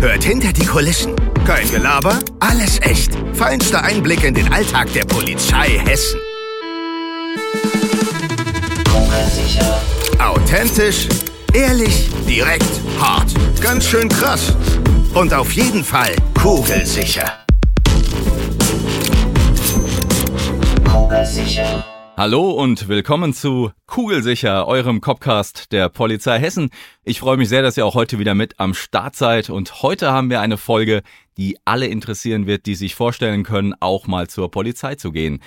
Hört hinter die Kulissen. Kein Gelaber, alles echt. Feinster Einblick in den Alltag der Polizei Hessen. Authentisch, ehrlich, direkt, hart. Ganz schön krass. Und auf jeden Fall kugelsicher. Hallo und willkommen zu Kugelsicher, eurem Copcast der Polizei Hessen. Ich freue mich sehr, dass ihr auch heute wieder mit am Start seid und heute haben wir eine Folge, die alle interessieren wird, die sich vorstellen können, auch mal zur Polizei zu gehen.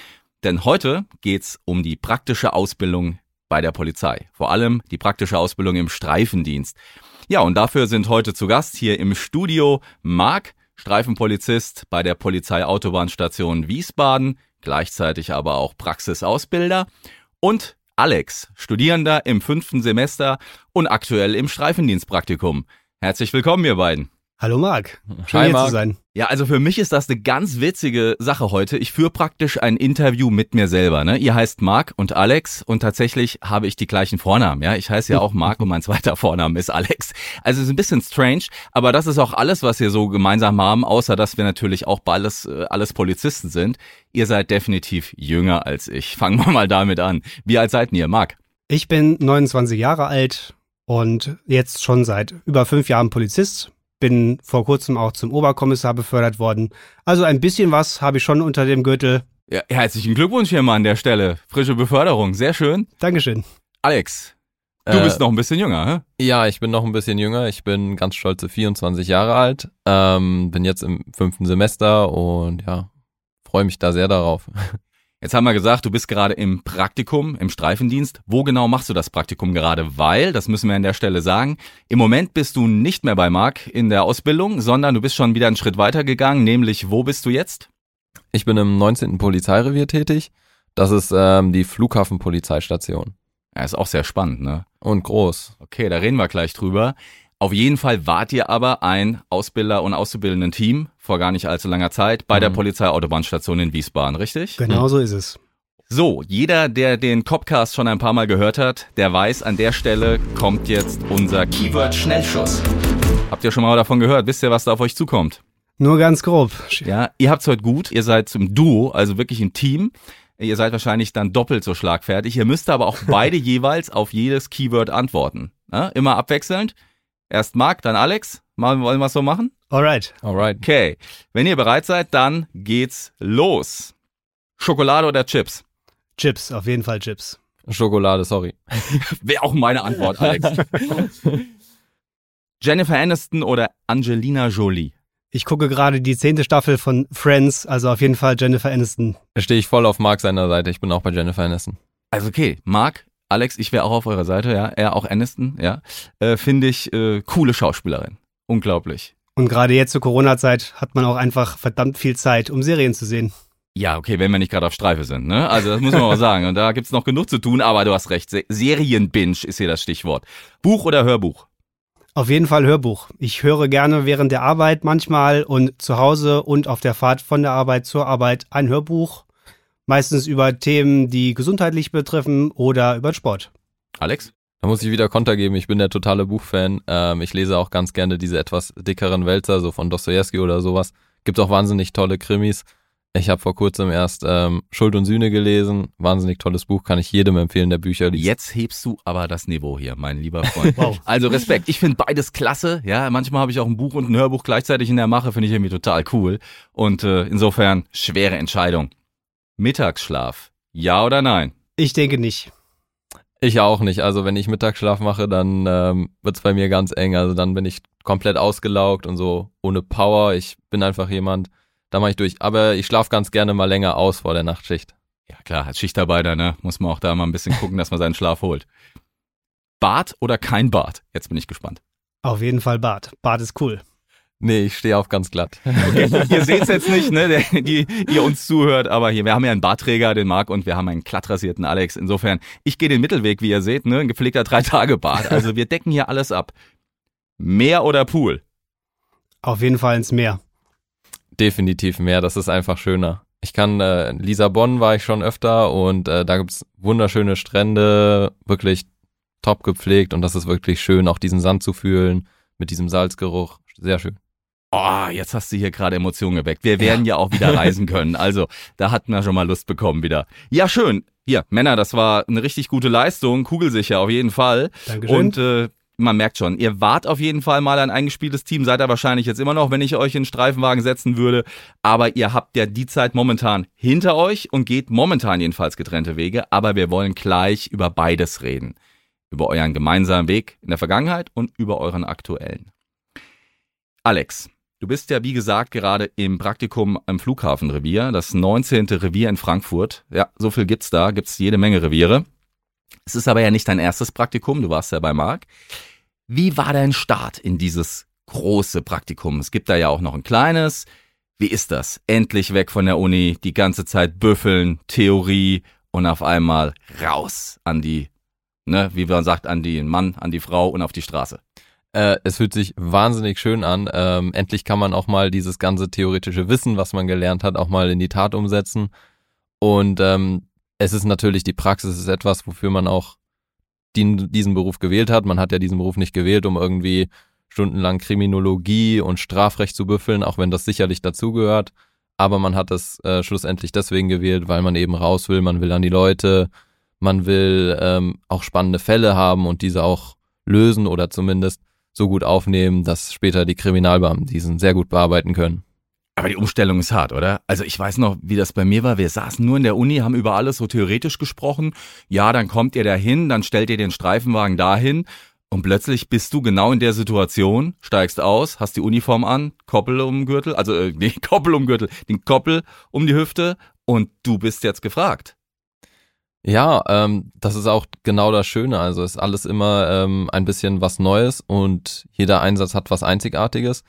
Denn heute geht's um die praktische Ausbildung bei der Polizei. Vor allem die praktische Ausbildung im Streifendienst. Ja, und dafür sind heute zu Gast hier im Studio Marc, Streifenpolizist bei der Polizeiautobahnstation Wiesbaden, gleichzeitig aber auch Praxisausbilder und Alex, Studierender im fünften Semester und aktuell im Streifendienstpraktikum. Herzlich willkommen, ihr beiden. Hallo Marc, schön Hi, hier Marc. zu sein. Ja, also für mich ist das eine ganz witzige Sache heute. Ich führe praktisch ein Interview mit mir selber. Ne? Ihr heißt Marc und Alex und tatsächlich habe ich die gleichen Vornamen. Ja, ich heiße ja auch Marc und mein zweiter Vorname ist Alex. Also es ist ein bisschen strange, aber das ist auch alles, was wir so gemeinsam haben, außer dass wir natürlich auch alles, äh, alles Polizisten sind. Ihr seid definitiv jünger als ich. Fangen wir mal damit an. Wie alt seid ihr, Marc? Ich bin 29 Jahre alt und jetzt schon seit über fünf Jahren Polizist. Bin vor kurzem auch zum Oberkommissar befördert worden. Also ein bisschen was habe ich schon unter dem Gürtel. Ja, herzlichen Glückwunsch hier mal an der Stelle. Frische Beförderung, sehr schön. Dankeschön. Alex, du Äh, bist noch ein bisschen jünger, hä? Ja, ich bin noch ein bisschen jünger. Ich bin ganz stolze 24 Jahre alt. Ähm, bin jetzt im fünften Semester und ja, freue mich da sehr darauf. Jetzt haben wir gesagt, du bist gerade im Praktikum, im Streifendienst. Wo genau machst du das Praktikum gerade? Weil, das müssen wir an der Stelle sagen, im Moment bist du nicht mehr bei Marc in der Ausbildung, sondern du bist schon wieder einen Schritt weiter gegangen, nämlich wo bist du jetzt? Ich bin im 19. Polizeirevier tätig. Das ist ähm, die Flughafenpolizeistation. Ja, ist auch sehr spannend, ne? Und groß. Okay, da reden wir gleich drüber. Auf jeden Fall wart ihr aber ein Ausbilder- und Auszubildenden-Team vor gar nicht allzu langer Zeit bei der Mhm. Polizeiautobahnstation in Wiesbaden, richtig? Genau so ist es. So, jeder, der den Copcast schon ein paar Mal gehört hat, der weiß, an der Stelle kommt jetzt unser Keyword-Schnellschuss. Habt ihr schon mal davon gehört? Wisst ihr, was da auf euch zukommt? Nur ganz grob. Ja, ihr habt's heute gut. Ihr seid zum Duo, also wirklich ein Team. Ihr seid wahrscheinlich dann doppelt so schlagfertig. Ihr müsst aber auch beide jeweils auf jedes Keyword antworten. Ja, immer abwechselnd. Erst Marc, dann Alex. Mal, wollen wir es so machen? Alright. Alright. Okay. Wenn ihr bereit seid, dann geht's los. Schokolade oder Chips? Chips, auf jeden Fall Chips. Schokolade, sorry. Wäre auch meine Antwort, Alex. Jennifer Aniston oder Angelina Jolie? Ich gucke gerade die zehnte Staffel von Friends, also auf jeden Fall Jennifer Aniston. Da stehe ich voll auf Mark seiner Seite. Ich bin auch bei Jennifer Aniston. Also okay, Marc, Alex, ich wäre auch auf eurer Seite, ja. Er auch Aniston, ja. Äh, Finde ich äh, coole Schauspielerin. Unglaublich. Und gerade jetzt zur Corona-Zeit hat man auch einfach verdammt viel Zeit, um Serien zu sehen. Ja, okay, wenn wir nicht gerade auf Streife sind, ne? Also das muss man mal sagen. Und da gibt's noch genug zu tun, aber du hast recht. Se Serienbinge ist hier das Stichwort. Buch oder Hörbuch? Auf jeden Fall Hörbuch. Ich höre gerne während der Arbeit manchmal und zu Hause und auf der Fahrt von der Arbeit zur Arbeit ein Hörbuch. Meistens über Themen, die gesundheitlich betreffen oder über Sport. Alex? Da muss ich wieder Konter geben. Ich bin der totale Buchfan. Ähm, ich lese auch ganz gerne diese etwas dickeren Wälzer, so von Dostoevsky oder sowas. Gibt auch wahnsinnig tolle Krimis. Ich habe vor kurzem erst ähm, Schuld und Sühne gelesen. Wahnsinnig tolles Buch, kann ich jedem empfehlen, der Bücher liest. Jetzt hebst du aber das Niveau hier, mein lieber Freund. Wow. Also Respekt. Ich finde beides klasse. Ja, manchmal habe ich auch ein Buch und ein Hörbuch gleichzeitig in der Mache, finde ich irgendwie total cool. Und äh, insofern schwere Entscheidung. Mittagsschlaf. Ja oder nein? Ich denke nicht. Ich auch nicht. Also wenn ich Mittagsschlaf mache, dann ähm, wird's bei mir ganz eng. Also dann bin ich komplett ausgelaugt und so ohne Power. Ich bin einfach jemand, da mache ich durch. Aber ich schlafe ganz gerne mal länger aus vor der Nachtschicht. Ja klar, als Schichtarbeiter, ne, muss man auch da mal ein bisschen gucken, dass man seinen Schlaf holt. Bad oder kein Bad? Jetzt bin ich gespannt. Auf jeden Fall Bad. Bad ist cool. Nee, ich stehe auf ganz glatt. Okay, ihr seht es jetzt nicht, ne, der, die ihr uns zuhört, aber hier, wir haben ja einen Bartträger, den Marc, und wir haben einen glattrasierten Alex. Insofern, ich gehe den Mittelweg, wie ihr seht, ne, ein gepflegter Drei-Tage-Bart. Also wir decken hier alles ab. Meer oder Pool? Auf jeden Fall ins Meer. Definitiv mehr, das ist einfach schöner. Ich kann, äh, Lissabon war ich schon öfter und äh, da gibt's wunderschöne Strände, wirklich top gepflegt und das ist wirklich schön, auch diesen Sand zu fühlen mit diesem Salzgeruch. Sehr schön. Oh, jetzt hast du hier gerade Emotionen geweckt. Wir werden ja. ja auch wieder reisen können. Also, da hatten wir schon mal Lust bekommen wieder. Ja, schön. Hier, Männer, das war eine richtig gute Leistung. Kugelsicher auf jeden Fall. Dankeschön. Und äh, man merkt schon, ihr wart auf jeden Fall mal ein eingespieltes Team, seid ihr wahrscheinlich jetzt immer noch, wenn ich euch in den Streifenwagen setzen würde. Aber ihr habt ja die Zeit momentan hinter euch und geht momentan jedenfalls getrennte Wege. Aber wir wollen gleich über beides reden. Über euren gemeinsamen Weg in der Vergangenheit und über euren aktuellen. Alex, du bist ja wie gesagt gerade im Praktikum am Flughafenrevier, das 19. Revier in Frankfurt. Ja, so viel gibt's da, gibt's jede Menge Reviere. Es ist aber ja nicht dein erstes Praktikum, du warst ja bei Marc. Wie war dein Start in dieses große Praktikum? Es gibt da ja auch noch ein kleines. Wie ist das? Endlich weg von der Uni, die ganze Zeit büffeln, Theorie und auf einmal raus an die, ne, wie man sagt, an den Mann, an die Frau und auf die Straße. Äh, es fühlt sich wahnsinnig schön an. Ähm, endlich kann man auch mal dieses ganze theoretische Wissen, was man gelernt hat, auch mal in die Tat umsetzen. Und ähm, es ist natürlich, die Praxis ist etwas, wofür man auch den, diesen Beruf gewählt hat. Man hat ja diesen Beruf nicht gewählt, um irgendwie stundenlang Kriminologie und Strafrecht zu büffeln, auch wenn das sicherlich dazugehört. Aber man hat es äh, schlussendlich deswegen gewählt, weil man eben raus will, man will an die Leute, man will ähm, auch spannende Fälle haben und diese auch lösen oder zumindest so gut aufnehmen, dass später die Kriminalbeamten diesen sehr gut bearbeiten können. Aber die Umstellung ist hart, oder? Also ich weiß noch, wie das bei mir war. Wir saßen nur in der Uni, haben über alles so theoretisch gesprochen. Ja, dann kommt ihr dahin, dann stellt ihr den Streifenwagen dahin und plötzlich bist du genau in der Situation, steigst aus, hast die Uniform an, Koppel um Gürtel, also äh, nee, Koppel um Gürtel, den Koppel um die Hüfte und du bist jetzt gefragt. Ja, ähm, das ist auch genau das Schöne. Also ist alles immer ähm, ein bisschen was Neues und jeder Einsatz hat was Einzigartiges.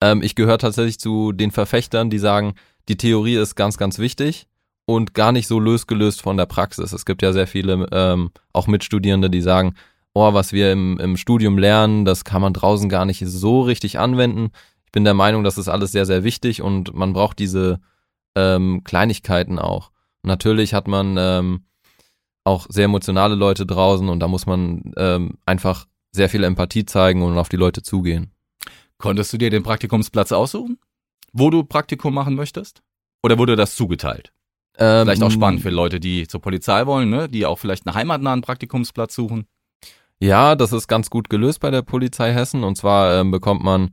Ähm, ich gehöre tatsächlich zu den Verfechtern, die sagen, die Theorie ist ganz, ganz wichtig und gar nicht so losgelöst von der Praxis. Es gibt ja sehr viele, ähm, auch Mitstudierende, die sagen, oh, was wir im, im Studium lernen, das kann man draußen gar nicht so richtig anwenden. Ich bin der Meinung, das ist alles sehr, sehr wichtig und man braucht diese ähm, Kleinigkeiten auch. natürlich hat man ähm, auch sehr emotionale Leute draußen und da muss man ähm, einfach sehr viel Empathie zeigen und auf die Leute zugehen. Konntest du dir den Praktikumsplatz aussuchen? Wo du Praktikum machen möchtest? Oder wurde das zugeteilt? Ähm, Vielleicht auch spannend für Leute, die zur Polizei wollen, ne? die auch vielleicht einen heimatnahen Praktikumsplatz suchen. Ja, das ist ganz gut gelöst bei der Polizei Hessen. Und zwar ähm, bekommt man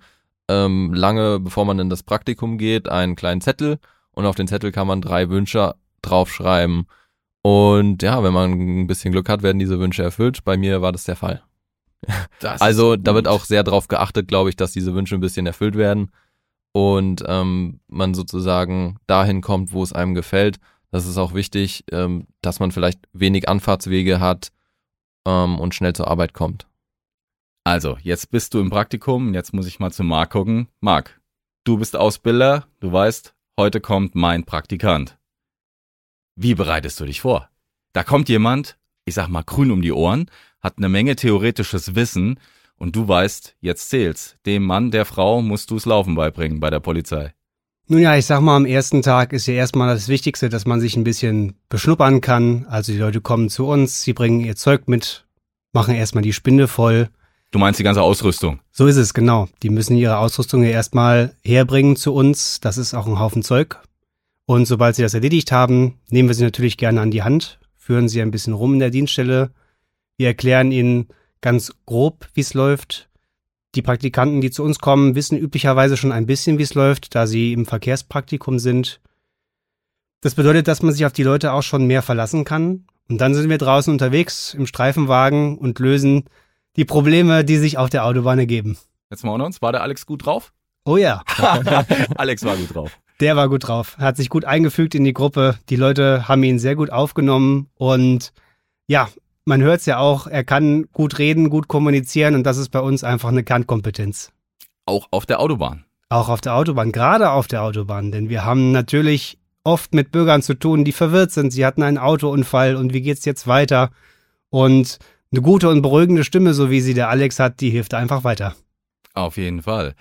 ähm, lange, bevor man in das Praktikum geht, einen kleinen Zettel. Und auf den Zettel kann man drei Wünsche draufschreiben. Und ja, wenn man ein bisschen Glück hat, werden diese Wünsche erfüllt. Bei mir war das der Fall. Das also da wird auch sehr darauf geachtet, glaube ich, dass diese Wünsche ein bisschen erfüllt werden und ähm, man sozusagen dahin kommt, wo es einem gefällt. Das ist auch wichtig, ähm, dass man vielleicht wenig Anfahrtswege hat ähm, und schnell zur Arbeit kommt. Also, jetzt bist du im Praktikum, jetzt muss ich mal zu Marc gucken. Marc, du bist Ausbilder, du weißt, heute kommt mein Praktikant. Wie bereitest du dich vor? Da kommt jemand, ich sag mal grün um die Ohren, hat eine Menge theoretisches Wissen und du weißt, jetzt zählt's. Dem Mann, der Frau musst du's Laufen beibringen bei der Polizei. Nun ja, ich sag mal, am ersten Tag ist ja erstmal das Wichtigste, dass man sich ein bisschen beschnuppern kann. Also die Leute kommen zu uns, sie bringen ihr Zeug mit, machen erstmal die Spinde voll. Du meinst die ganze Ausrüstung. So ist es, genau. Die müssen ihre Ausrüstung ja erstmal herbringen zu uns. Das ist auch ein Haufen Zeug. Und sobald sie das erledigt haben, nehmen wir sie natürlich gerne an die Hand, führen sie ein bisschen rum in der Dienststelle. Wir erklären ihnen ganz grob, wie es läuft. Die Praktikanten, die zu uns kommen, wissen üblicherweise schon ein bisschen, wie es läuft, da sie im Verkehrspraktikum sind. Das bedeutet, dass man sich auf die Leute auch schon mehr verlassen kann. Und dann sind wir draußen unterwegs im Streifenwagen und lösen die Probleme, die sich auf der Autobahn ergeben. Jetzt mal unter uns. War der Alex gut drauf? Oh ja, Alex war gut drauf. Der war gut drauf. Hat sich gut eingefügt in die Gruppe. Die Leute haben ihn sehr gut aufgenommen. Und ja, man hört es ja auch, er kann gut reden, gut kommunizieren. Und das ist bei uns einfach eine Kernkompetenz. Auch auf der Autobahn. Auch auf der Autobahn, gerade auf der Autobahn, denn wir haben natürlich oft mit Bürgern zu tun, die verwirrt sind. Sie hatten einen Autounfall und wie geht's jetzt weiter? Und eine gute und beruhigende Stimme, so wie sie der Alex hat, die hilft einfach weiter. Auf jeden Fall.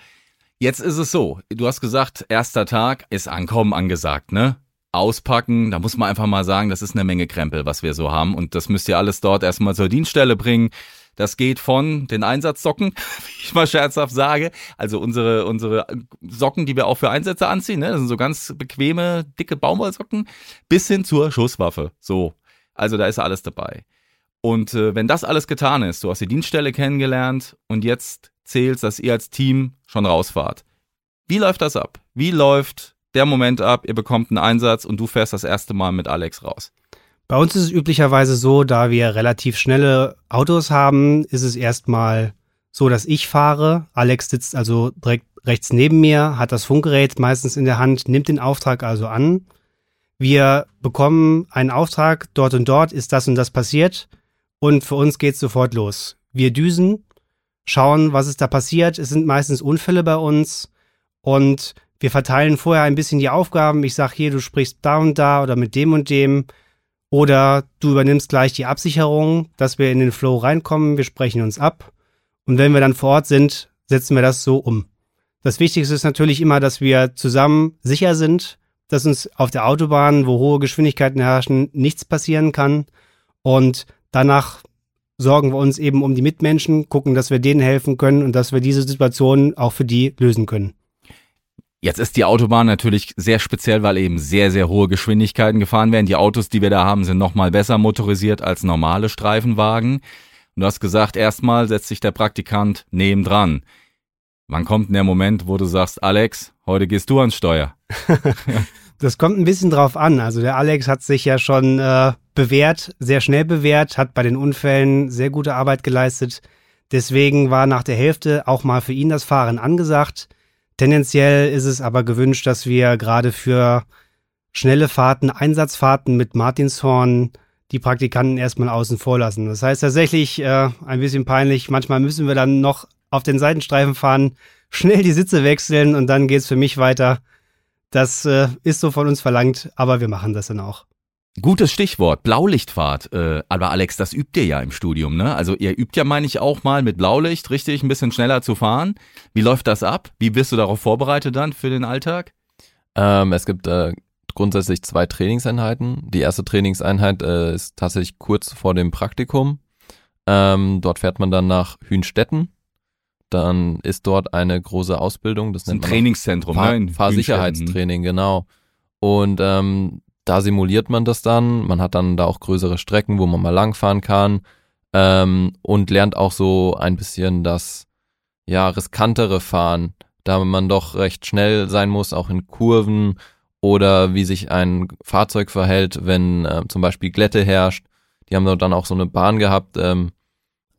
Jetzt ist es so, du hast gesagt, erster Tag ist Ankommen angesagt, ne? Auspacken, da muss man einfach mal sagen, das ist eine Menge Krempel, was wir so haben. Und das müsst ihr alles dort erstmal zur Dienststelle bringen. Das geht von den Einsatzsocken, wie ich mal scherzhaft sage, also unsere, unsere Socken, die wir auch für Einsätze anziehen, ne? das sind so ganz bequeme, dicke Baumwollsocken, bis hin zur Schusswaffe. So, also da ist alles dabei. Und äh, wenn das alles getan ist, du hast die Dienststelle kennengelernt und jetzt zählst, dass ihr als Team schon rausfahrt. Wie läuft das ab? Wie läuft der Moment ab, ihr bekommt einen Einsatz und du fährst das erste Mal mit Alex raus? Bei uns ist es üblicherweise so, da wir relativ schnelle Autos haben, ist es erstmal so, dass ich fahre. Alex sitzt also direkt rechts neben mir, hat das Funkgerät meistens in der Hand, nimmt den Auftrag also an. Wir bekommen einen Auftrag, dort und dort ist das und das passiert und für uns geht's sofort los. Wir düsen, schauen, was ist da passiert. Es sind meistens Unfälle bei uns und wir verteilen vorher ein bisschen die Aufgaben. Ich sage hier, du sprichst da und da oder mit dem und dem. Oder du übernimmst gleich die Absicherung, dass wir in den Flow reinkommen. Wir sprechen uns ab. Und wenn wir dann vor Ort sind, setzen wir das so um. Das Wichtigste ist natürlich immer, dass wir zusammen sicher sind, dass uns auf der Autobahn, wo hohe Geschwindigkeiten herrschen, nichts passieren kann. Und danach sorgen wir uns eben um die Mitmenschen, gucken, dass wir denen helfen können und dass wir diese Situation auch für die lösen können. Jetzt ist die Autobahn natürlich sehr speziell, weil eben sehr, sehr hohe Geschwindigkeiten gefahren werden. Die Autos, die wir da haben, sind nochmal besser motorisiert als normale Streifenwagen. Und du hast gesagt, erstmal setzt sich der Praktikant nebendran. Wann kommt denn der Moment, wo du sagst, Alex, heute gehst du ans Steuer? das kommt ein bisschen drauf an. Also der Alex hat sich ja schon äh, bewährt, sehr schnell bewährt, hat bei den Unfällen sehr gute Arbeit geleistet. Deswegen war nach der Hälfte auch mal für ihn das Fahren angesagt. Tendenziell ist es aber gewünscht, dass wir gerade für schnelle Fahrten, Einsatzfahrten mit Martinshorn die Praktikanten erstmal außen vor lassen. Das heißt tatsächlich äh, ein bisschen peinlich. Manchmal müssen wir dann noch auf den Seitenstreifen fahren, schnell die Sitze wechseln und dann geht's für mich weiter. Das äh, ist so von uns verlangt, aber wir machen das dann auch. Gutes Stichwort, Blaulichtfahrt. Äh, aber Alex, das übt ihr ja im Studium, ne? Also ihr übt ja, meine ich, auch mal mit Blaulicht, richtig, ein bisschen schneller zu fahren. Wie läuft das ab? Wie bist du darauf vorbereitet dann für den Alltag? Ähm, es gibt äh, grundsätzlich zwei Trainingseinheiten. Die erste Trainingseinheit äh, ist tatsächlich kurz vor dem Praktikum. Ähm, dort fährt man dann nach Hünstetten. Dann ist dort eine große Ausbildung. Das, das nennt ein Trainingszentrum, Fahr ne? Fahrsicherheitstraining, genau. Und ähm, da simuliert man das dann. Man hat dann da auch größere Strecken, wo man mal langfahren kann ähm, und lernt auch so ein bisschen das ja riskantere Fahren, da man doch recht schnell sein muss, auch in Kurven oder wie sich ein Fahrzeug verhält, wenn äh, zum Beispiel Glätte herrscht. Die haben dann auch so eine Bahn gehabt ähm,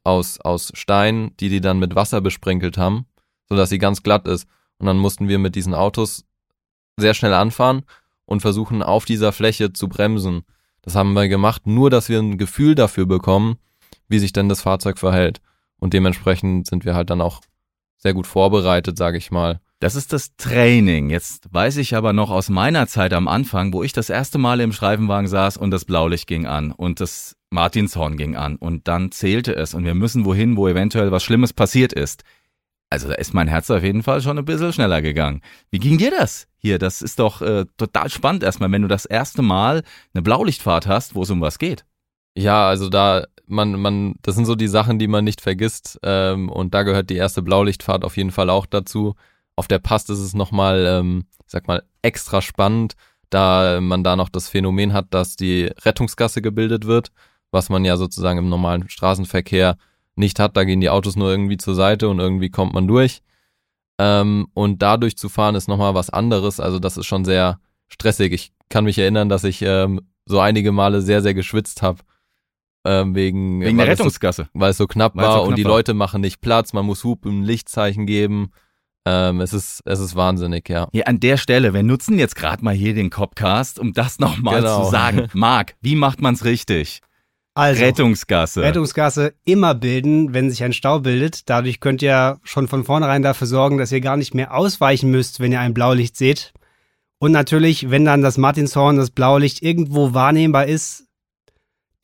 aus aus Stein, die die dann mit Wasser besprenkelt haben, so dass sie ganz glatt ist. Und dann mussten wir mit diesen Autos sehr schnell anfahren und versuchen auf dieser Fläche zu bremsen. Das haben wir gemacht, nur dass wir ein Gefühl dafür bekommen, wie sich denn das Fahrzeug verhält. Und dementsprechend sind wir halt dann auch sehr gut vorbereitet, sage ich mal. Das ist das Training. Jetzt weiß ich aber noch aus meiner Zeit am Anfang, wo ich das erste Mal im Streifenwagen saß und das Blaulicht ging an und das Martinshorn ging an und dann zählte es und wir müssen wohin, wo eventuell was Schlimmes passiert ist. Also da ist mein Herz auf jeden Fall schon ein bisschen schneller gegangen. Wie ging dir das hier? Das ist doch äh, total spannend erstmal, wenn du das erste Mal eine Blaulichtfahrt hast, wo es um was geht. Ja, also da, man, man, das sind so die Sachen, die man nicht vergisst. Ähm, und da gehört die erste Blaulichtfahrt auf jeden Fall auch dazu. Auf der Past ist es nochmal, ähm, ich sag mal, extra spannend, da man da noch das Phänomen hat, dass die Rettungsgasse gebildet wird, was man ja sozusagen im normalen Straßenverkehr nicht hat. Da gehen die Autos nur irgendwie zur Seite und irgendwie kommt man durch. Ähm, und dadurch zu fahren ist nochmal was anderes. Also das ist schon sehr stressig. Ich kann mich erinnern, dass ich ähm, so einige Male sehr, sehr geschwitzt habe. Ähm, wegen wegen der Rettungsgasse. So, weil es so knapp war so knapp und die war. Leute machen nicht Platz. Man muss Hupen, Lichtzeichen geben. Ähm, es ist es ist wahnsinnig, ja. Hier an der Stelle, wir nutzen jetzt gerade mal hier den Copcast, um das nochmal genau. zu sagen. Marc, wie macht man's richtig? Also, Rettungsgasse. Rettungsgasse immer bilden, wenn sich ein Stau bildet. Dadurch könnt ihr schon von vornherein dafür sorgen, dass ihr gar nicht mehr ausweichen müsst, wenn ihr ein Blaulicht seht. Und natürlich, wenn dann das Martinshorn, das Blaulicht irgendwo wahrnehmbar ist,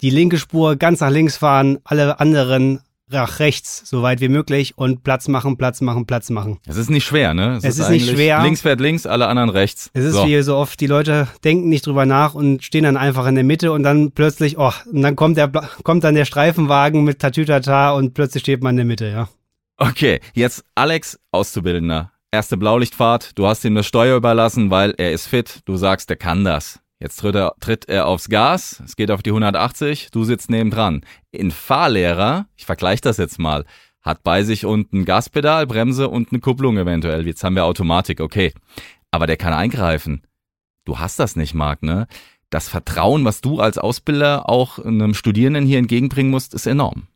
die linke Spur ganz nach links fahren, alle anderen nach rechts, so weit wie möglich und Platz machen, Platz machen, Platz machen. Es ist nicht schwer, ne? Es ist nicht eigentlich schwer. Links fährt links, alle anderen rechts. Es ist so. wie so oft, die Leute denken nicht drüber nach und stehen dann einfach in der Mitte und dann plötzlich, oh, und dann kommt der, kommt dann der Streifenwagen mit Tatütata und plötzlich steht man in der Mitte, ja. Okay, jetzt Alex, Auszubildender. Erste Blaulichtfahrt, du hast ihm das Steuer überlassen, weil er ist fit. Du sagst, er kann das. Jetzt tritt er, tritt er aufs Gas, es geht auf die 180, du sitzt nebendran. Ein Fahrlehrer, ich vergleiche das jetzt mal, hat bei sich unten Gaspedal, Bremse und eine Kupplung eventuell. Jetzt haben wir Automatik, okay. Aber der kann eingreifen. Du hast das nicht, Marc, ne? Das Vertrauen, was du als Ausbilder auch einem Studierenden hier entgegenbringen musst, ist enorm.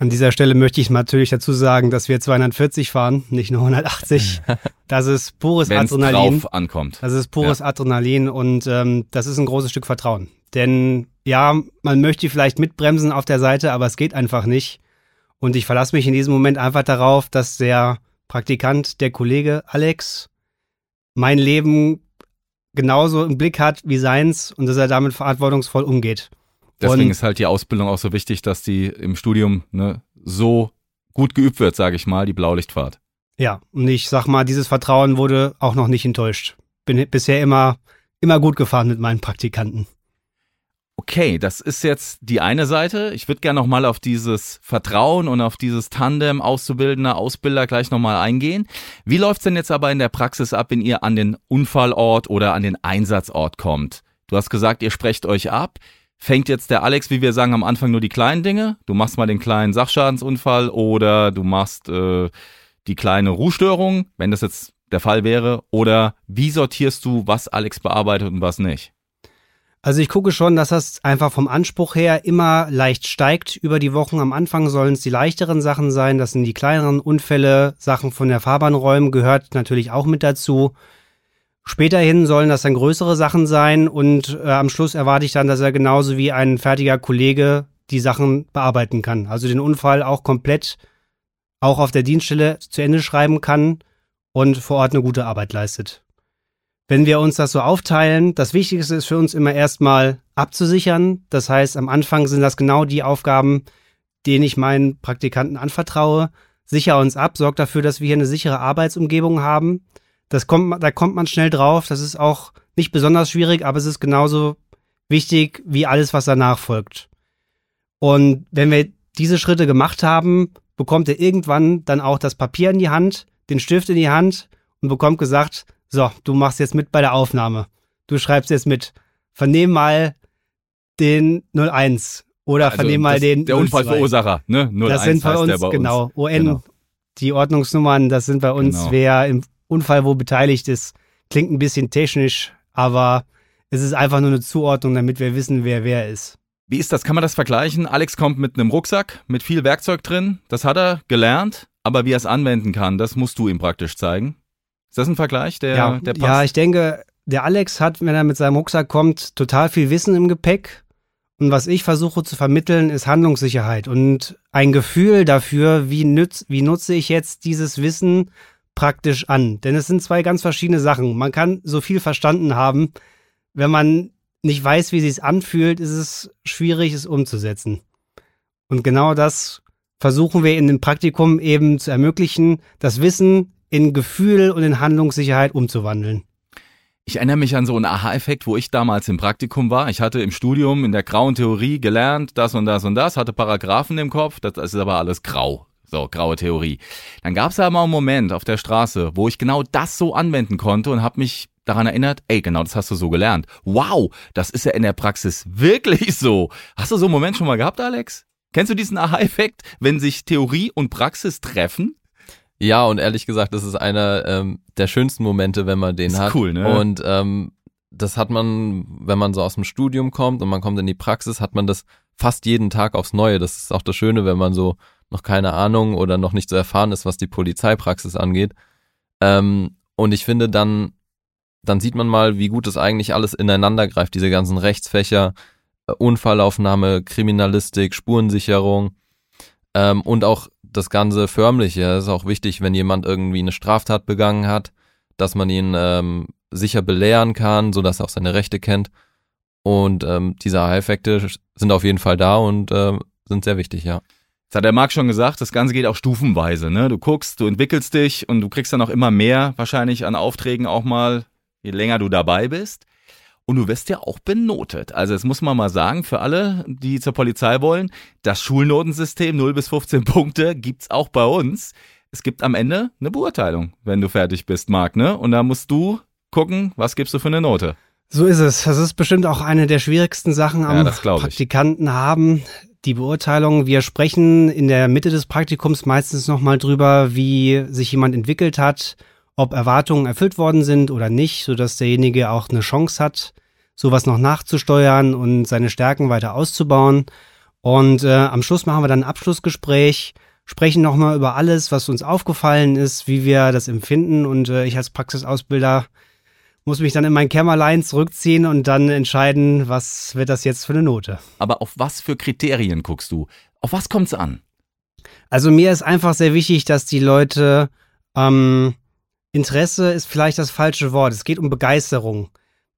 An dieser Stelle möchte ich natürlich dazu sagen, dass wir 240 fahren, nicht nur 180. Das ist pures Wenn es Adrenalin. drauf ankommt. Das ist pures Adrenalin und ähm, das ist ein großes Stück Vertrauen. Denn ja, man möchte vielleicht mitbremsen auf der Seite, aber es geht einfach nicht. Und ich verlasse mich in diesem Moment einfach darauf, dass der Praktikant, der Kollege Alex, mein Leben genauso im Blick hat wie seins und dass er damit verantwortungsvoll umgeht. Deswegen Und- ist halt die Ausbildung auch so wichtig, dass die im Studium ne, so gut geübt wird, sage ich mal, die Blaulichtfahrt. Ja, und ich sag mal, dieses Vertrauen wurde auch noch nicht enttäuscht. Bin bisher immer, immer gut gefahren mit meinen Praktikanten. Okay, das ist jetzt die eine Seite. Ich würde gerne nochmal auf dieses Vertrauen und auf dieses Tandem Auszubildender, Ausbilder gleich nochmal eingehen. Wie läuft's denn jetzt aber in der Praxis ab, wenn ihr an den Unfallort oder an den Einsatzort kommt? Du hast gesagt, ihr sprecht euch ab. Fängt jetzt der Alex, wie wir sagen, am Anfang nur die kleinen Dinge? Du machst mal den kleinen Sachschadensunfall oder du machst äh, die kleine Ruhestörung, wenn das jetzt der Fall wäre? Oder wie sortierst du, was Alex bearbeitet und was nicht? Also ich gucke schon, dass das einfach vom Anspruch her immer leicht steigt über die Wochen. Am Anfang sollen es die leichteren Sachen sein. Das sind die kleineren Unfälle, Sachen von der Fahrbahnräumen gehört natürlich auch mit dazu. Späterhin sollen das dann größere Sachen sein und äh, am Schluss erwarte ich dann, dass er genauso wie ein fertiger Kollege die Sachen bearbeiten kann. Also den Unfall auch komplett auch auf der Dienststelle zu Ende schreiben kann und vor Ort eine gute Arbeit leistet. Wenn wir uns das so aufteilen, das Wichtigste ist für uns immer erstmal abzusichern. Das heißt, am Anfang sind das genau die Aufgaben, denen ich meinen Praktikanten anvertraue. Sicher uns ab, sorgt dafür, dass wir hier eine sichere Arbeitsumgebung haben. Das kommt, da kommt man schnell drauf. Das ist auch nicht besonders schwierig, aber es ist genauso wichtig wie alles, was danach folgt. Und wenn wir diese Schritte gemacht haben, bekommt er irgendwann dann auch das Papier in die Hand, den Stift in die Hand und bekommt gesagt, so, du machst jetzt mit bei der Aufnahme. Du schreibst jetzt mit. Vernehm mal den 01 oder vernehm mal Also den Der 02. Unfallverursacher, ne? 01 Das sind bei uns, bei genau, ON, Genau. die Ordnungsnummern, das sind bei uns, Genau. wer im Unfall wo beteiligt ist. Klingt ein bisschen technisch, aber es ist einfach nur eine Zuordnung, damit wir wissen, wer wer ist. Wie ist das? Kann man das vergleichen? Alex kommt mit einem Rucksack mit viel Werkzeug drin. Das hat er gelernt, aber wie er es anwenden kann, das musst du ihm praktisch zeigen. Ist das ein Vergleich, der, ja, der passt? ja, ich denke, der Alex hat, wenn er mit seinem Rucksack kommt, total viel Wissen im Gepäck. Und was ich versuche zu vermitteln, ist Handlungssicherheit und ein Gefühl dafür, wie, nütz, wie nutze ich jetzt dieses Wissen praktisch an. Denn es sind zwei ganz verschiedene Sachen. Man kann so viel verstanden haben, wenn man nicht weiß, wie es sich anfühlt, ist es schwierig, es umzusetzen. Und genau das versuchen wir in dem Praktikum eben zu ermöglichen, das Wissen in Gefühl und in Handlungssicherheit umzuwandeln. Ich erinnere mich an so einen Aha-Effekt, wo ich damals im Praktikum war. Ich hatte im Studium in der grauen Theorie gelernt, das und das und das, hatte Paragraphen im Kopf, das ist aber alles grau. So, graue Theorie. Dann gab es aber mal einen Moment auf der Straße, wo ich genau das so anwenden konnte und habe mich daran erinnert, ey, genau das hast du so gelernt. Wow, das ist ja in der Praxis wirklich so. Hast du so einen Moment schon mal gehabt, Alex? Kennst du diesen Aha-Effekt, wenn sich Theorie und Praxis treffen? Ja, und ehrlich gesagt, das ist einer ähm, der schönsten Momente, wenn man den Ist hat. cool, ne? Und ähm, das hat man, wenn man so aus dem Studium kommt und man kommt in die Praxis, hat man das fast jeden Tag aufs Neue. Das ist auch das Schöne, wenn man so noch keine Ahnung oder noch nicht so erfahren ist, was die Polizeipraxis angeht. Ähm, und ich finde, dann, dann sieht man mal, wie gut es eigentlich alles ineinander greift, diese ganzen Rechtsfächer, Unfallaufnahme, Kriminalistik, Spurensicherung ähm, und auch das ganze Förmliche. Es ist auch wichtig, wenn jemand irgendwie eine Straftat begangen hat, dass man ihn ähm, sicher belehren kann, so dass er auch seine Rechte kennt. Und ähm, diese Aha-Effekte sind auf jeden Fall da und äh, sind sehr wichtig, ja. Jetzt hat der Marc schon gesagt, das Ganze geht auch stufenweise. Ne? Du guckst, du entwickelst dich und du kriegst dann auch immer mehr wahrscheinlich an Aufträgen auch mal, je länger du dabei bist. Und du wirst ja auch benotet. Also das muss man mal sagen, für alle, die zur Polizei wollen, das Schulnotensystem 0 bis 15 Punkte gibt's auch bei uns. Es gibt am Ende eine Beurteilung, wenn du fertig bist, Marc, ne? Und da musst du gucken, was gibst du für eine Note. So ist es. Das ist bestimmt auch eine der schwierigsten Sachen am ja, Praktikanten haben. Die Beurteilung. Wir sprechen in der Mitte des Praktikums meistens nochmal drüber, wie sich jemand entwickelt hat, ob Erwartungen erfüllt worden sind oder nicht, sodass derjenige auch eine Chance hat, sowas noch nachzusteuern und seine Stärken weiter auszubauen. Und äh, am Schluss machen wir dann ein Abschlussgespräch, sprechen nochmal über alles, was uns aufgefallen ist, wie wir das empfinden. Und äh, ich als Praxisausbilder muss mich dann in mein Kämmerlein zurückziehen und dann entscheiden, was wird das jetzt für eine Note. Aber auf was für Kriterien guckst du? Auf was kommt es an? Also mir ist einfach sehr wichtig, dass die Leute ähm, Interesse ist vielleicht das falsche Wort. Es geht um Begeisterung.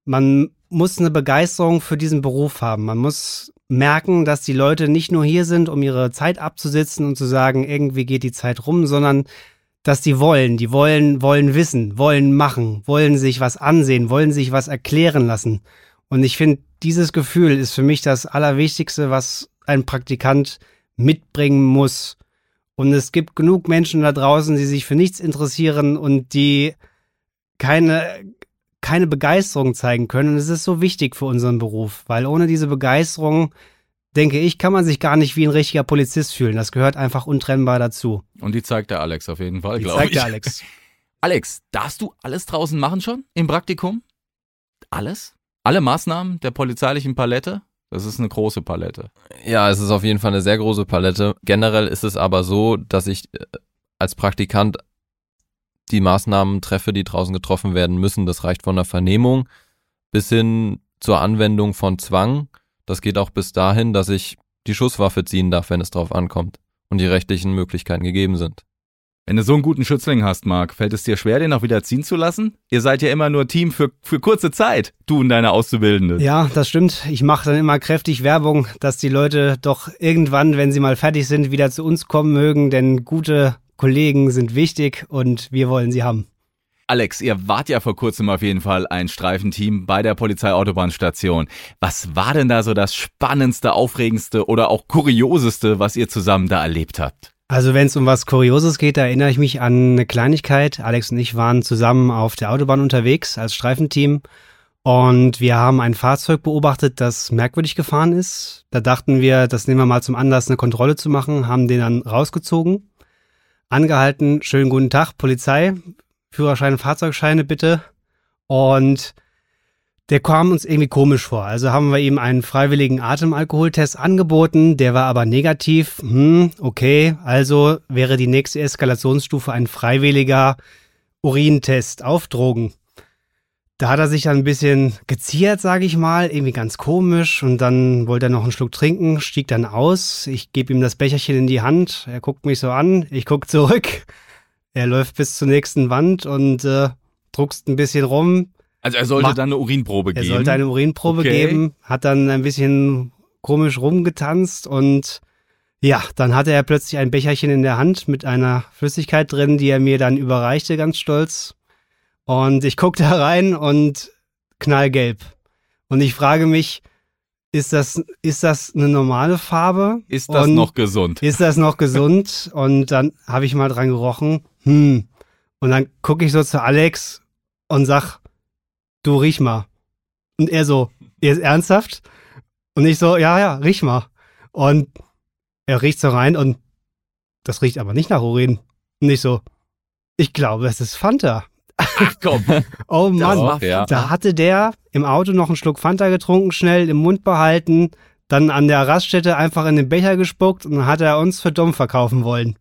Man muss eine Begeisterung für diesen Beruf haben. Man muss merken, dass die Leute nicht nur hier sind, um ihre Zeit abzusitzen und zu sagen, irgendwie geht die Zeit rum, sondern dass die wollen, die wollen, wollen wissen, wollen machen, wollen sich was ansehen, wollen sich was erklären lassen. Und ich finde, dieses Gefühl ist für mich das Allerwichtigste, was ein Praktikant mitbringen muss. Und es gibt genug Menschen da draußen, die sich für nichts interessieren und die keine, keine Begeisterung zeigen können. Und es ist so wichtig für unseren Beruf, weil ohne diese Begeisterung denke ich, kann man sich gar nicht wie ein richtiger Polizist fühlen. Das gehört einfach untrennbar dazu. Und die zeigt der Alex auf jeden Fall, glaube ich. Zeigt der Alex. Alex, darfst du alles draußen machen schon im Praktikum? Alles? Alle Maßnahmen der polizeilichen Palette? Das ist eine große Palette. Ja, es ist auf jeden Fall eine sehr große Palette. Generell ist es aber so, dass ich äh, als Praktikant die Maßnahmen treffe, die draußen getroffen werden müssen. Das reicht von der Vernehmung bis hin zur Anwendung von Zwang das geht auch bis dahin, dass ich die Schusswaffe ziehen darf, wenn es drauf ankommt und die rechtlichen Möglichkeiten gegeben sind. Wenn du so einen guten Schützling hast, Marc, fällt es dir schwer, den auch wieder ziehen zu lassen? Ihr seid ja immer nur Team für, für kurze Zeit, du und deine Auszubildenden. Ja, das stimmt. Ich mache dann immer kräftig Werbung, dass die Leute doch irgendwann, wenn sie mal fertig sind, wieder zu uns kommen mögen, denn gute Kollegen sind wichtig und wir wollen sie haben. Alex, ihr wart ja vor kurzem auf jeden Fall ein Streifenteam bei der Polizeiautobahnstation. Was war denn da so das spannendste, aufregendste oder auch kurioseste, was ihr zusammen da erlebt habt? Also wenn es um was Kurioses geht, da erinnere ich mich an eine Kleinigkeit. Alex und ich waren zusammen auf der Autobahn unterwegs als Streifenteam und wir haben ein Fahrzeug beobachtet, das merkwürdig gefahren ist. Da dachten wir, das nehmen wir mal zum Anlass, eine Kontrolle zu machen, haben den dann rausgezogen, angehalten, schönen guten Tag, Polizei, Führerschein, Fahrzeugscheine bitte. Und der kam uns irgendwie komisch vor. Also haben wir ihm einen freiwilligen Atemalkoholtest angeboten, der war aber negativ. Hm, okay, also wäre die nächste Eskalationsstufe ein freiwilliger Urintest auf Drogen. Da hat er sich dann ein bisschen geziert, sage ich mal, irgendwie ganz komisch und dann wollte er noch einen Schluck trinken, stieg dann aus. Ich gebe ihm das Becherchen in die Hand, er guckt mich so an, ich guck zurück. Er läuft bis zur nächsten Wand und äh, druckst ein bisschen rum. Also er sollte Macht, dann eine Urinprobe geben. Er sollte eine Urinprobe okay. geben, hat dann ein bisschen komisch rumgetanzt und ja, dann hatte er plötzlich ein Becherchen in der Hand mit einer Flüssigkeit drin, die er mir dann überreichte, ganz stolz. Und ich guckte da rein und knallgelb. Und ich frage mich, ist das, ist das eine normale Farbe? Ist das und noch gesund? Ist das noch gesund? und dann habe ich mal dran gerochen hm. Und dann gucke ich so zu Alex und sag, du riech mal. Und er so, er ist ernsthaft? Und ich so, ja, ja, riech mal. Und er riecht so rein und das riecht aber nicht nach Urin. Und ich so, ich glaube, es ist Fanta. Ach komm. oh Mann, auch, ja. da hatte der im Auto noch einen Schluck Fanta getrunken, schnell im Mund behalten, dann an der Raststätte einfach in den Becher gespuckt und dann hat er uns für dumm verkaufen wollen.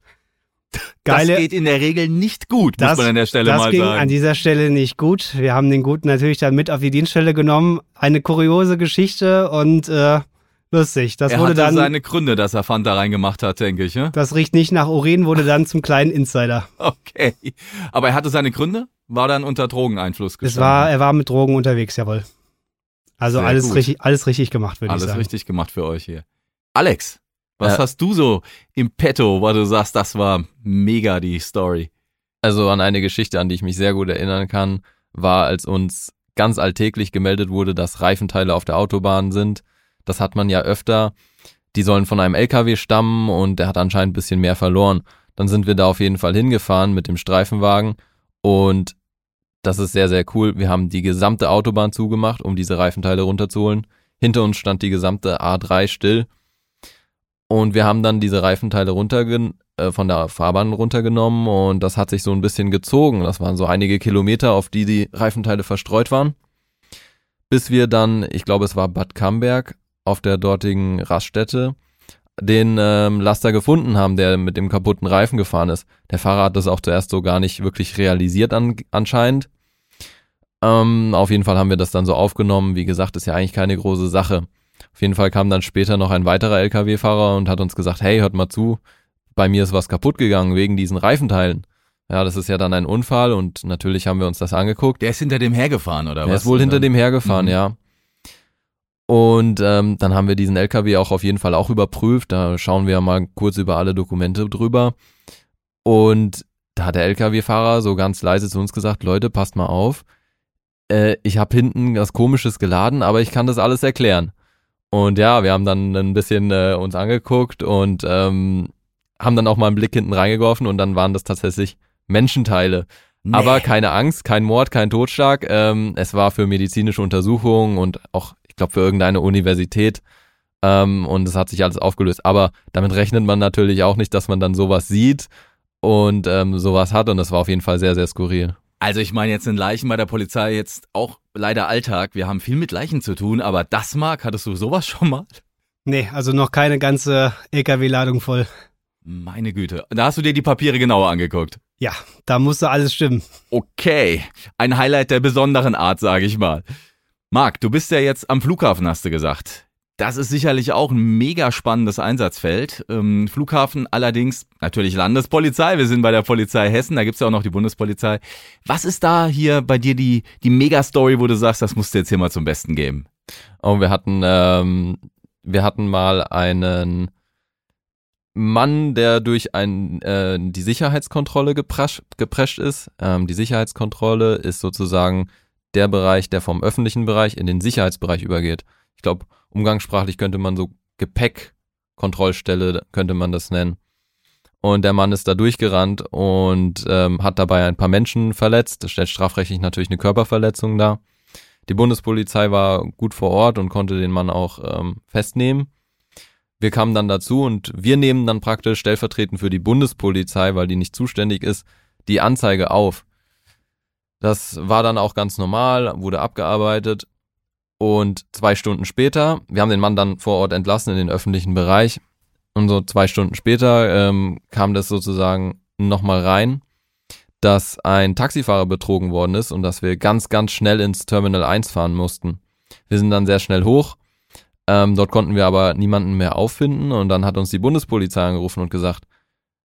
Geile, das geht in der Regel nicht gut, das, muss man an der Stelle das mal ging sagen. an dieser Stelle nicht gut. Wir haben den Guten natürlich dann mit auf die Dienststelle genommen. Eine kuriose Geschichte und äh, lustig. Das er wurde hatte dann, seine Gründe, dass er Fanta reingemacht hat, denke ich. Ne? das riecht nicht nach Urin, wurde dann zum kleinen Insider. Okay. Aber er hatte seine Gründe? War dann unter Drogeneinfluss Es gestanden? war, er war mit Drogen unterwegs, jawohl. Also Sehr alles gut. richtig, alles richtig gemacht, würde ich Alles sagen. richtig gemacht für euch hier. Alex, was Äh. hast du so im Petto, weil du sagst, das war mega die Story? Also an eine Geschichte, an die ich mich sehr gut erinnern kann, war, als uns ganz alltäglich gemeldet wurde, dass Reifenteile auf der Autobahn sind. Das hat man ja öfter. Die sollen von einem LKW stammen und der hat anscheinend ein bisschen mehr verloren. Dann sind wir da auf jeden Fall hingefahren mit dem Streifenwagen und das ist sehr, sehr cool. Wir haben die gesamte Autobahn zugemacht, um diese Reifenteile runterzuholen. Hinter uns stand die gesamte A3 still. Und wir haben dann diese Reifenteile runtergen äh, von der Fahrbahn runtergenommen und das hat sich so ein bisschen gezogen. Das waren so einige Kilometer, auf die die Reifenteile verstreut waren. Bis wir dann, ich glaube es war Bad Camberg, auf der dortigen Raststätte, den ähm, Laster gefunden haben, der mit dem kaputten Reifen gefahren ist. Der Fahrer hat das auch zuerst so gar nicht wirklich realisiert an, anscheinend. Ähm, auf jeden Fall haben wir das dann so aufgenommen. Wie gesagt, ist ja eigentlich keine große Sache. Auf jeden Fall kam dann später noch ein weiterer LKW-Fahrer und hat uns gesagt, hey, hört mal zu, bei mir ist was kaputt gegangen wegen diesen Reifenteilen. Ja, das ist ja dann ein Unfall und natürlich haben wir uns das angeguckt. Der ist hinter dem hergefahren, oder Der was? ist wohl hinter dem hergefahren, Mhm. ja. Und ähm, dann haben wir diesen LKW auch auf jeden Fall auch überprüft. Da schauen wir mal kurz über alle Dokumente drüber. Und da hat der LKW-Fahrer so ganz leise zu uns gesagt, Leute, passt mal auf. Äh, ich habe hinten was Komisches geladen, aber ich kann das alles erklären. Und ja, wir haben dann ein bisschen äh, uns angeguckt und ähm, haben dann auch mal einen Blick hinten reingeworfen und dann waren das tatsächlich Menschenteile. Nee. Aber keine Angst, kein Mord, kein Totschlag. Ähm, es war für medizinische Untersuchungen und auch, ich glaube, für irgendeine Universität. Ähm, und es hat sich alles aufgelöst. Aber damit rechnet man natürlich auch nicht, dass man dann sowas sieht und ähm, sowas hat. Und das war auf jeden Fall sehr, sehr skurril. Also ich meine, jetzt sind Leichen bei der Polizei jetzt auch leider Alltag. Wir haben viel mit Leichen zu tun, aber das, Marc, hattest du sowas schon mal? Nee, also noch keine ganze LKW-Ladung voll. Meine Güte. Da hast du dir die Papiere genauer angeguckt. Ja, da musste alles stimmen. Okay. Ein Highlight der besonderen Art, sage ich mal. Marc, du bist ja jetzt am Flughafen, hast du gesagt. Das ist sicherlich auch ein mega spannendes Einsatzfeld. Ähm, Flughafen allerdings natürlich Landespolizei. Wir sind bei der Polizei Hessen, da gibt's ja auch noch die Bundespolizei. Was ist da hier bei dir die, die Mega-Story, wo du sagst, das musst du jetzt hier mal zum Besten geben? Und wir hatten, ähm, wir hatten mal einen Mann, der durch ein, äh, die Sicherheitskontrolle geprescht, geprescht ist. Ähm, die Sicherheitskontrolle ist sozusagen der Bereich, der vom öffentlichen Bereich in den Sicherheitsbereich übergeht. Ich glaube, umgangssprachlich könnte man so Gepäckkontrollstelle, könnte man das nennen. Und der Mann ist da durchgerannt und ähm, hat dabei ein paar Menschen verletzt. Das stellt strafrechtlich natürlich eine Körperverletzung dar. Die Bundespolizei war gut vor Ort und konnte den Mann auch ähm, festnehmen. Wir kamen dann dazu und wir nehmen dann praktisch stellvertretend für die Bundespolizei, weil die nicht zuständig ist, die Anzeige auf. Das war dann auch ganz normal, wurde abgearbeitet. Und zwei Stunden später, wir haben den Mann dann vor Ort entlassen in den öffentlichen Bereich. Und so zwei Stunden später ähm, kam das sozusagen nochmal rein, dass ein Taxifahrer betrogen worden ist und dass wir ganz, ganz schnell ins Terminal 1 fahren mussten. Wir sind dann sehr schnell hoch, ähm, dort konnten wir aber niemanden mehr auffinden. Und dann hat uns die Bundespolizei angerufen und gesagt,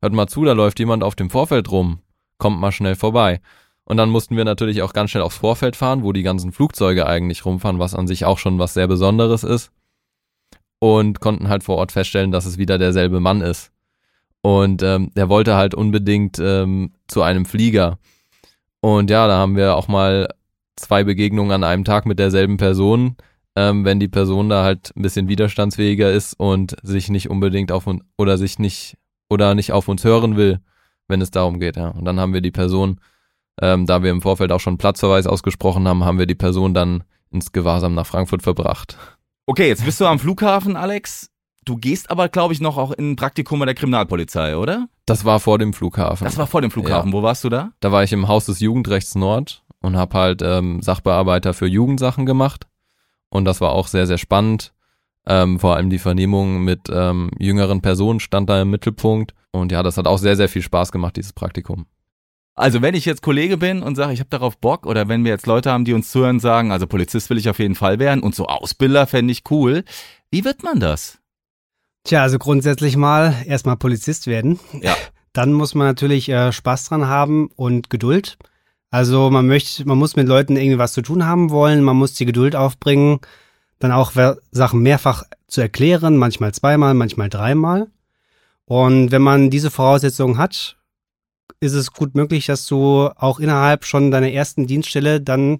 hört mal zu, da läuft jemand auf dem Vorfeld rum, kommt mal schnell vorbei. Und dann mussten wir natürlich auch ganz schnell aufs Vorfeld fahren, wo die ganzen Flugzeuge eigentlich rumfahren, was an sich auch schon was sehr Besonderes ist. Und konnten halt vor Ort feststellen, dass es wieder derselbe Mann ist. Und ähm, der wollte halt unbedingt ähm, zu einem Flieger. Und ja, da haben wir auch mal zwei Begegnungen an einem Tag mit derselben Person, ähm, wenn die Person da halt ein bisschen widerstandsfähiger ist und sich nicht unbedingt auf uns oder sich nicht oder nicht auf uns hören will, wenn es darum geht, ja. Und dann haben wir die Person, ähm, da wir im Vorfeld auch schon Platzverweis ausgesprochen haben, haben wir die Person dann ins Gewahrsam nach Frankfurt verbracht. Okay, jetzt bist du am Flughafen, Alex. Du gehst aber, glaube ich, noch auch in ein Praktikum bei der Kriminalpolizei, oder? Das war vor dem Flughafen. Das war vor dem Flughafen. Wo warst du da? Da war ich im Haus des Jugendrechts Nord und habe halt ähm, Sachbearbeiter für Jugendsachen gemacht. Und das war auch sehr, sehr spannend. Ähm, vor allem die Vernehmung mit ähm, jüngeren Personen stand da im Mittelpunkt. Und ja, das hat auch sehr, sehr viel Spaß gemacht, dieses Praktikum. Also wenn ich jetzt Kollege bin und sage, ich habe darauf Bock, oder wenn wir jetzt Leute haben, die uns zuhören, sagen, also Polizist will ich auf jeden Fall werden und so Ausbilder fände ich cool. Wie wird man das? Tja, also grundsätzlich mal erstmal Polizist werden. Ja. Dann muss man natürlich äh, Spaß dran haben und Geduld. Also man möchte, man muss mit Leuten irgendwie was zu tun haben wollen, man muss die Geduld aufbringen, dann auch Sachen mehrfach zu erklären, manchmal zweimal, manchmal dreimal. Und wenn man diese Voraussetzungen hat, ist es gut möglich, dass du auch innerhalb schon deiner ersten Dienststelle dann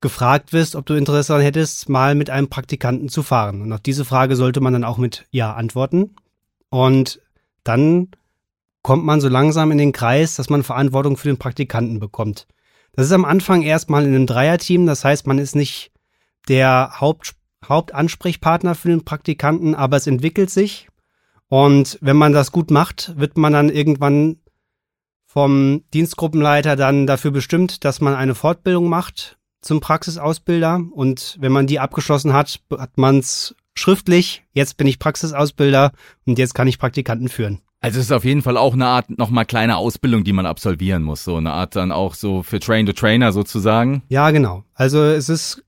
gefragt wirst, ob du Interesse daran hättest, mal mit einem Praktikanten zu fahren. Und auf diese Frage sollte man dann auch mit Ja antworten. Und dann kommt man so langsam in den Kreis, dass man Verantwortung für den Praktikanten bekommt. Das ist am Anfang erstmal in einem Dreierteam, das heißt, man ist nicht der Haupt, Hauptansprechpartner für den Praktikanten, aber es entwickelt sich. Und wenn man das gut macht, wird man dann irgendwann vom Dienstgruppenleiter dann dafür bestimmt, dass man eine Fortbildung macht zum Praxisausbilder. Und wenn man die abgeschlossen hat, hat man es schriftlich. Jetzt bin ich Praxisausbilder und jetzt kann ich Praktikanten führen. Also es ist auf jeden Fall auch eine Art nochmal kleine Ausbildung, die man absolvieren muss. So eine Art dann auch so für Train-to-Trainer sozusagen. Ja, genau. Also es ist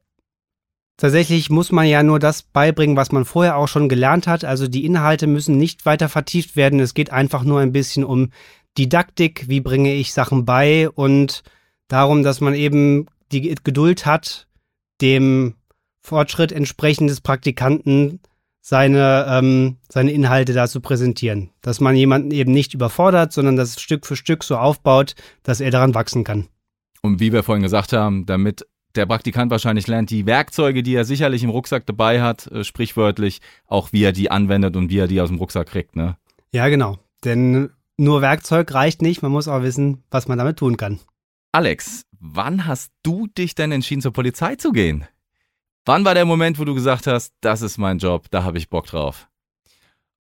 tatsächlich muss man ja nur das beibringen, was man vorher auch schon gelernt hat. Also die Inhalte müssen nicht weiter vertieft werden. Es geht einfach nur ein bisschen um Didaktik. Wie bringe ich Sachen bei und darum, dass man eben die Geduld hat, dem Fortschritt entsprechend des Praktikanten seine, ähm, seine Inhalte da zu präsentieren. Dass man jemanden eben nicht überfordert, sondern das Stück für Stück so aufbaut, dass er daran wachsen kann. Und wie wir vorhin gesagt haben, damit der Praktikant wahrscheinlich lernt, die Werkzeuge, die er sicherlich im Rucksack dabei hat, äh, sprichwörtlich, auch wie er die anwendet und wie er die aus dem Rucksack kriegt, ne? Ja, genau. Denn nur Werkzeug reicht nicht, man muss auch wissen, was man damit tun kann. Alex, wann hast du dich denn entschieden, zur Polizei zu gehen? Wann war der Moment, wo du gesagt hast, das ist mein Job, da habe ich Bock drauf?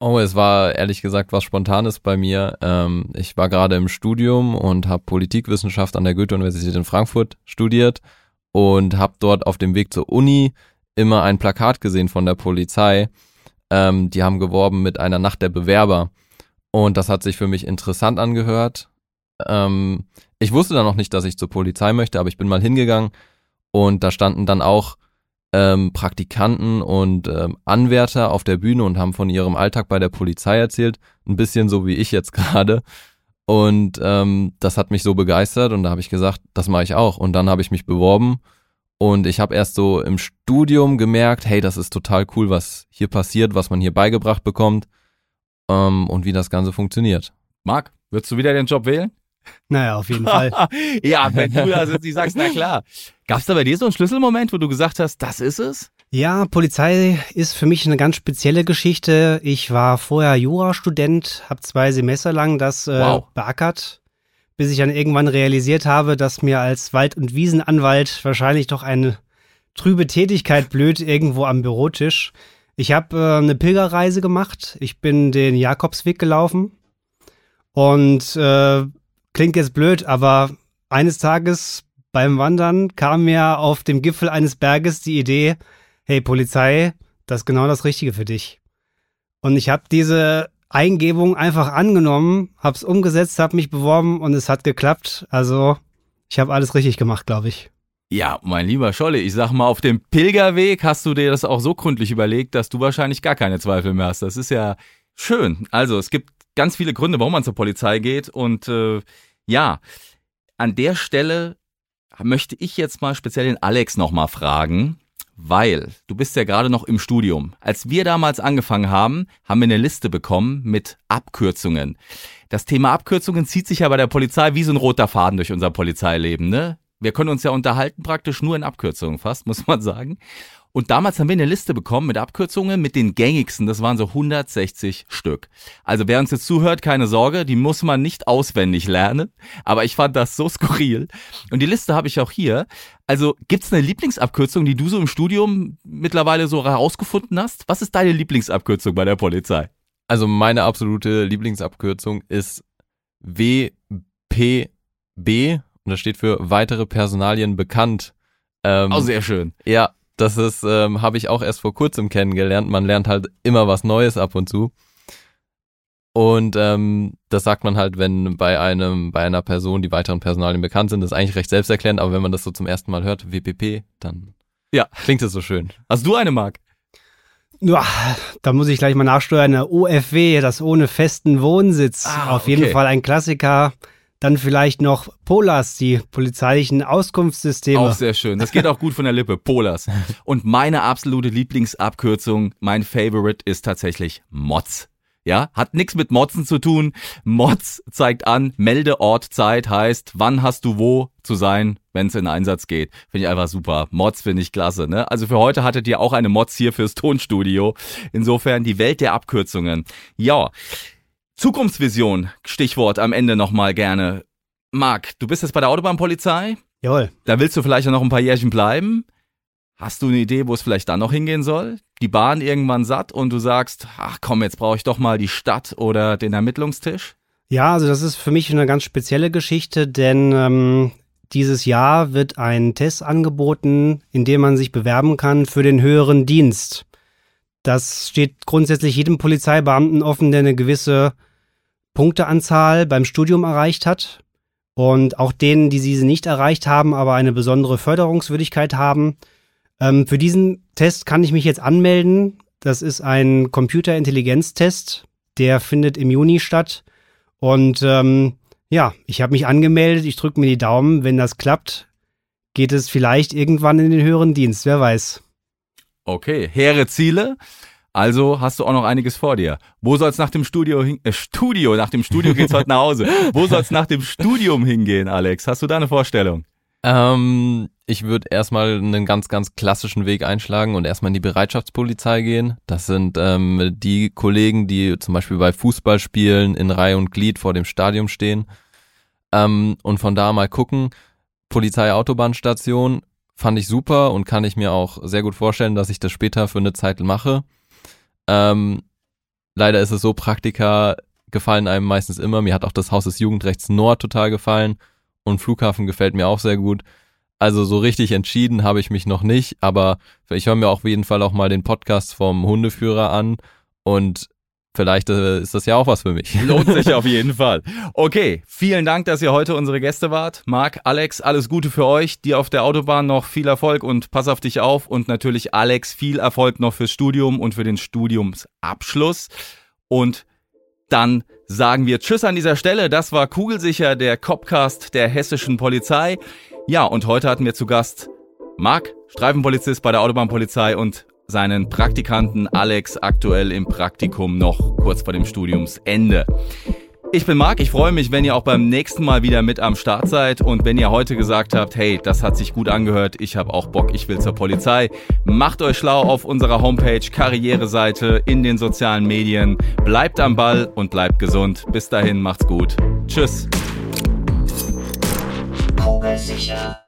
Oh, es war ehrlich gesagt was Spontanes bei mir. Ähm, ich war gerade im Studium und habe Politikwissenschaft an der Goethe-Universität in Frankfurt studiert und habe dort auf dem Weg zur Uni immer ein Plakat gesehen von der Polizei. Ähm, die haben geworben mit einer Nacht der Bewerber. Und das hat sich für mich interessant angehört. Ähm, ich wusste dann noch nicht, dass ich zur Polizei möchte, aber ich bin mal hingegangen und da standen dann auch ähm, Praktikanten und ähm, Anwärter auf der Bühne und haben von ihrem Alltag bei der Polizei erzählt. Ein bisschen so wie ich jetzt gerade. Und ähm, das hat mich so begeistert und da habe ich gesagt, das mache ich auch. Und dann habe ich mich beworben und ich habe erst so im Studium gemerkt, hey, das ist total cool, was hier passiert, was man hier beigebracht bekommt ähm, und wie das Ganze funktioniert. Marc, würdest du wieder den Job wählen? Naja, auf jeden Fall. ja, wenn du da sitzt, ich sag's, na klar. Gab's da bei dir so einen Schlüsselmoment, wo du gesagt hast, das ist es? Ja, Polizei ist für mich eine ganz spezielle Geschichte. Ich war vorher Jurastudent, habe zwei Semester lang das äh, wow. beackert, bis ich dann irgendwann realisiert habe, dass mir als Wald- und Wiesenanwalt wahrscheinlich doch eine trübe Tätigkeit blöd irgendwo am Bürotisch. Ich habe äh, eine Pilgerreise gemacht. Ich bin den Jakobsweg gelaufen und äh, klingt jetzt blöd, aber eines Tages beim Wandern kam mir auf dem Gipfel eines Berges die Idee, hey Polizei, das ist genau das Richtige für dich. Und ich habe diese Eingebung einfach angenommen, habe es umgesetzt, habe mich beworben und es hat geklappt. Also ich habe alles richtig gemacht, glaube ich. Ja, mein lieber Scholle, ich sag mal, auf dem Pilgerweg hast du dir das auch so gründlich überlegt, dass du wahrscheinlich gar keine Zweifel mehr hast. Das ist ja schön. Also es gibt ganz viele Gründe, warum man zur Polizei geht. Und äh, ja, an der Stelle möchte ich jetzt mal speziell den Alex nochmal fragen, weil du bist ja gerade noch im Studium. Als wir damals angefangen haben, haben wir eine Liste bekommen mit Abkürzungen. Das Thema Abkürzungen zieht sich ja bei der Polizei wie so ein roter Faden durch unser Polizeileben, ne? Wir können uns ja unterhalten praktisch nur in Abkürzungen fast, muss man sagen. Und damals haben wir eine Liste bekommen mit Abkürzungen, mit den gängigsten. Das waren so 160 Stück. Also wer uns jetzt zuhört, keine Sorge, die muss man nicht auswendig lernen. Aber ich fand das so skurril. Und die Liste habe ich auch hier. Also gibt's eine Lieblingsabkürzung, die du so im Studium mittlerweile so herausgefunden hast? Was ist deine Lieblingsabkürzung bei der Polizei? Also meine absolute Lieblingsabkürzung ist WPB und das steht für weitere Personalien bekannt. Ähm, oh, sehr schön. Ja, das ist, ähm, habe ich auch erst vor kurzem kennengelernt. Man lernt halt immer was Neues ab und zu. Und ähm, das sagt man halt, wenn bei einem, bei einer Person die weiteren Personalien bekannt sind. Das ist eigentlich recht selbsterklärend, aber wenn man das so zum ersten Mal hört, WPP, dann ja. klingt es so schön. Hast du eine, Marc? Ja, da muss ich gleich mal nachsteuern. Eine OFW, das ohne festen Wohnsitz. Ah, Auf jeden okay. Fall ein Klassiker. Dann vielleicht noch Polas, die polizeilichen Auskunftssysteme. Auch sehr schön. Das geht auch gut von der Lippe. Polas. Und meine absolute Lieblingsabkürzung, mein Favorite ist tatsächlich Mods. Ja, hat nichts mit Motzen zu tun. Mods zeigt an, Meldeortzeit heißt, wann hast du wo zu sein, wenn es in Einsatz geht. Finde ich einfach super. Mods finde ich klasse. Ne? Also für heute hattet ihr auch eine Mods hier fürs Tonstudio. Insofern die Welt der Abkürzungen. Ja, Zukunftsvision, Stichwort am Ende nochmal gerne. Marc, du bist jetzt bei der Autobahnpolizei. Jawohl. Da willst du vielleicht noch ein paar Jährchen bleiben. Hast du eine Idee, wo es vielleicht dann noch hingehen soll? Die Bahn irgendwann satt und du sagst, ach komm, jetzt brauche ich doch mal die Stadt oder den Ermittlungstisch? Ja, also das ist für mich eine ganz spezielle Geschichte, denn ähm, dieses Jahr wird ein Test angeboten, in dem man sich bewerben kann für den höheren Dienst. Das steht grundsätzlich jedem Polizeibeamten offen, der eine gewisse Punkteanzahl beim Studium erreicht hat. Und auch denen, die diese nicht erreicht haben, aber eine besondere Förderungswürdigkeit haben. Ähm, für diesen Test kann ich mich jetzt anmelden. Das ist ein Computerintelligenztest, der findet im Juni statt. Und ähm, ja, ich habe mich angemeldet, ich drücke mir die Daumen. Wenn das klappt, geht es vielleicht irgendwann in den höheren Dienst, wer weiß. Okay, hehre Ziele. Also hast du auch noch einiges vor dir. Wo soll's nach dem Studio hin äh, Studio, nach dem Studio geht's heute nach Hause. Wo soll's nach dem Studium hingehen, Alex? Hast du da eine Vorstellung? Ähm, ich würde erstmal einen ganz, ganz klassischen Weg einschlagen und erstmal in die Bereitschaftspolizei gehen. Das sind ähm, die Kollegen, die zum Beispiel bei Fußballspielen in Reihe und Glied vor dem Stadion stehen. Ähm, und von da mal gucken. Polizei-Autobahnstation fand ich super und kann ich mir auch sehr gut vorstellen, dass ich das später für eine Zeit mache. Ähm, leider ist es so, Praktika gefallen einem meistens immer. Mir hat auch das Haus des Jugendrechts Nord total gefallen und Flughafen gefällt mir auch sehr gut. Also so richtig entschieden habe ich mich noch nicht, aber ich höre mir auf jeden Fall auch mal den Podcast vom Hundeführer an und vielleicht äh, ist das ja auch was für mich. Lohnt sich auf jeden Fall. Okay, vielen Dank, dass ihr heute unsere Gäste wart. Marc, Alex, alles Gute für euch. Dir auf der Autobahn noch viel Erfolg und pass auf dich auf. Und natürlich Alex, viel Erfolg noch fürs Studium und für den Studiumsabschluss. Und dann sagen wir Tschüss an dieser Stelle. Das war Kugelsicher, der Copcast der hessischen Polizei. Ja, und heute hatten wir zu Gast Marc, Streifenpolizist bei der Autobahnpolizei und seinen Praktikanten Alex aktuell im Praktikum noch kurz vor dem Studiumsende. Ich bin Marc, ich freue mich, wenn ihr auch beim nächsten Mal wieder mit am Start seid und wenn ihr heute gesagt habt, hey, das hat sich gut angehört, ich habe auch Bock, ich will zur Polizei, macht euch schlau auf unserer Homepage, Karriereseite, in den sozialen Medien, bleibt am Ball und bleibt gesund. Bis dahin, macht's gut. Tschüss. Kugelsicher.